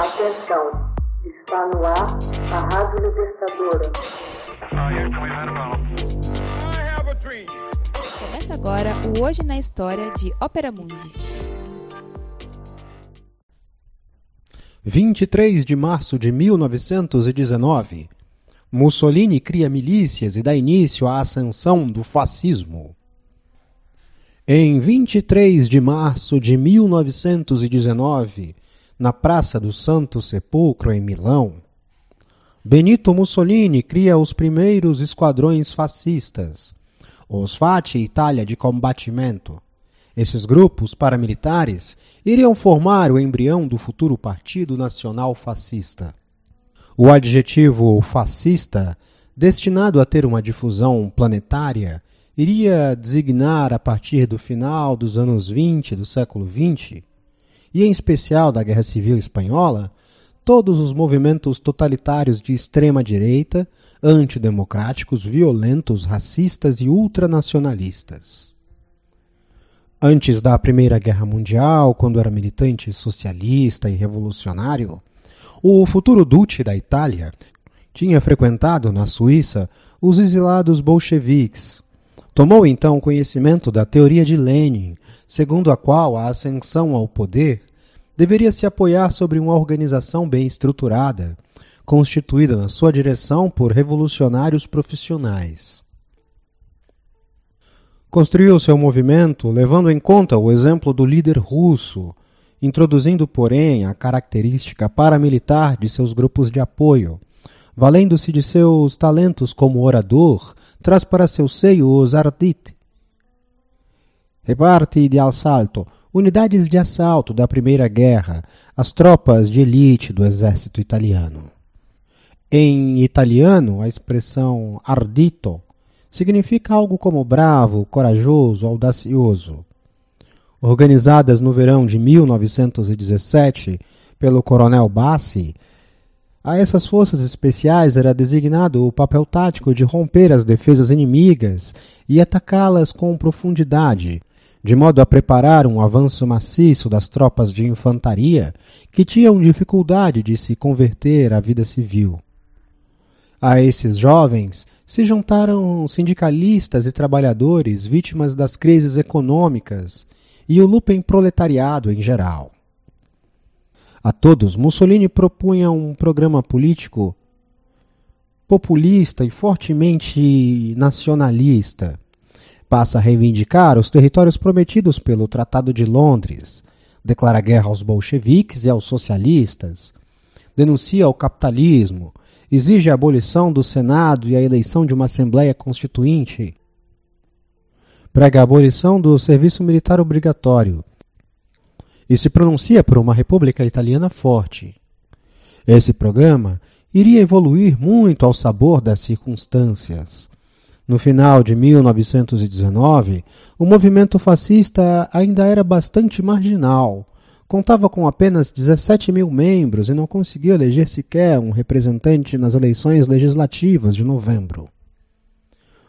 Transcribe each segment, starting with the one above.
Atenção, está no ar a Rádio Libertadora. Começa agora o Hoje na História de Ópera Mundi. 23 de março de 1919. Mussolini cria milícias e dá início à ascensão do fascismo. Em 23 de março de 1919, na Praça do Santo Sepulcro, em Milão, Benito Mussolini cria os primeiros esquadrões fascistas, os Fati Itália de Combatimento. Esses grupos paramilitares iriam formar o embrião do futuro Partido Nacional Fascista. O adjetivo fascista, destinado a ter uma difusão planetária, iria designar a partir do final dos anos 20 do século 20, e em especial da Guerra Civil Espanhola, todos os movimentos totalitários de extrema direita, antidemocráticos, violentos, racistas e ultranacionalistas. Antes da Primeira Guerra Mundial, quando era militante socialista e revolucionário, o futuro Duce da Itália tinha frequentado na Suíça os exilados bolcheviques, Tomou então conhecimento da teoria de Lenin, segundo a qual a ascensão ao poder deveria se apoiar sobre uma organização bem estruturada, constituída na sua direção por revolucionários profissionais. Construiu seu movimento levando em conta o exemplo do líder russo, introduzindo, porém, a característica paramilitar de seus grupos de apoio, valendo-se de seus talentos como orador traz para seu seio os Ardit, reparte de assalto, unidades de assalto da Primeira Guerra, as tropas de elite do exército italiano. Em italiano, a expressão ardito significa algo como bravo, corajoso, audacioso. Organizadas no verão de 1917 pelo coronel Bassi, a essas forças especiais era designado o papel tático de romper as defesas inimigas e atacá-las com profundidade, de modo a preparar um avanço maciço das tropas de infantaria que tinham dificuldade de se converter à vida civil. A esses jovens se juntaram sindicalistas e trabalhadores vítimas das crises econômicas e o lupen proletariado em geral a todos, Mussolini propunha um programa político populista e fortemente nacionalista. Passa a reivindicar os territórios prometidos pelo Tratado de Londres, declara guerra aos bolcheviques e aos socialistas, denuncia o capitalismo, exige a abolição do Senado e a eleição de uma Assembleia Constituinte, prega a abolição do serviço militar obrigatório, e se pronuncia por uma república italiana forte. Esse programa iria evoluir muito ao sabor das circunstâncias. No final de 1919, o movimento fascista ainda era bastante marginal. Contava com apenas 17 mil membros e não conseguia eleger sequer um representante nas eleições legislativas de novembro.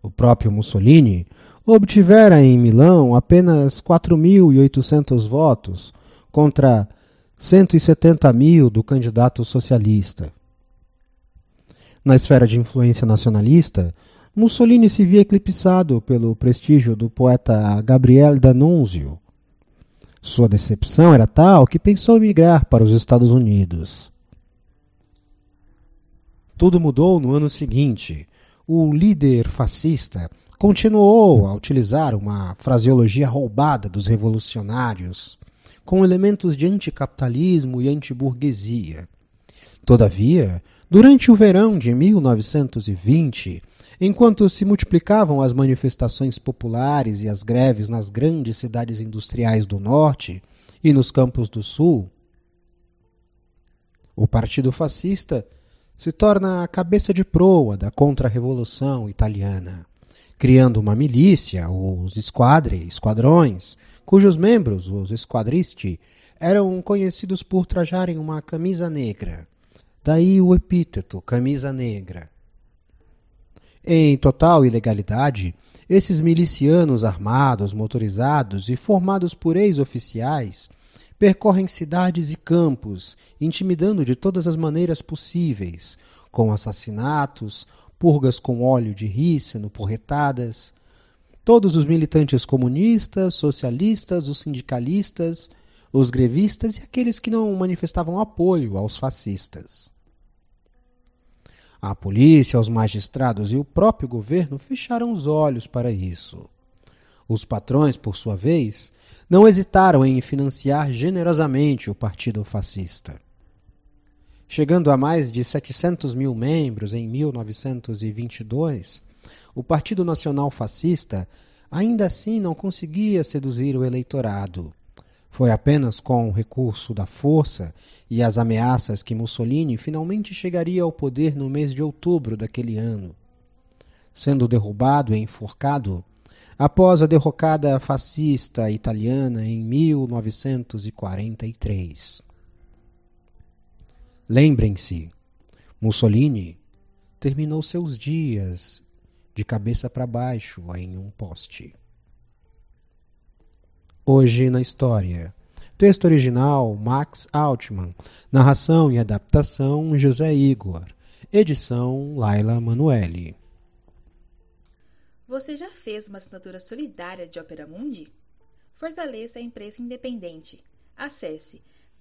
O próprio Mussolini obtivera em Milão apenas 4.800 votos, contra 170 mil do candidato socialista. Na esfera de influência nacionalista, Mussolini se via eclipsado pelo prestígio do poeta Gabriel D'Annunzio. Sua decepção era tal que pensou em migrar para os Estados Unidos. Tudo mudou no ano seguinte. O líder fascista continuou a utilizar uma fraseologia roubada dos revolucionários com elementos de anticapitalismo e antiburguesia. Todavia, durante o verão de 1920, enquanto se multiplicavam as manifestações populares e as greves nas grandes cidades industriais do norte e nos campos do sul, o Partido Fascista se torna a cabeça de proa da contra-revolução italiana criando uma milícia, os squadri, esquadrões, cujos membros, os squadristi, eram conhecidos por trajarem uma camisa negra. Daí o epíteto camisa negra. Em total ilegalidade, esses milicianos armados, motorizados e formados por ex-oficiais percorrem cidades e campos, intimidando de todas as maneiras possíveis, com assassinatos, purgas com óleo de rícino, porretadas. Todos os militantes comunistas, socialistas, os sindicalistas, os grevistas e aqueles que não manifestavam apoio aos fascistas. A polícia, os magistrados e o próprio governo fecharam os olhos para isso. Os patrões, por sua vez, não hesitaram em financiar generosamente o partido fascista. Chegando a mais de 700 mil membros em 1922, o Partido Nacional Fascista ainda assim não conseguia seduzir o eleitorado. Foi apenas com o recurso da força e as ameaças que Mussolini finalmente chegaria ao poder no mês de outubro daquele ano. Sendo derrubado e enforcado, após a derrocada fascista italiana em 1943. Lembrem-se, Mussolini terminou seus dias de cabeça para baixo em um poste. Hoje na história. Texto original Max Altman. Narração e adaptação José Igor. Edição Laila Manuelle. Você já fez uma assinatura solidária de Opera Mundi? Fortaleça a imprensa independente. Acesse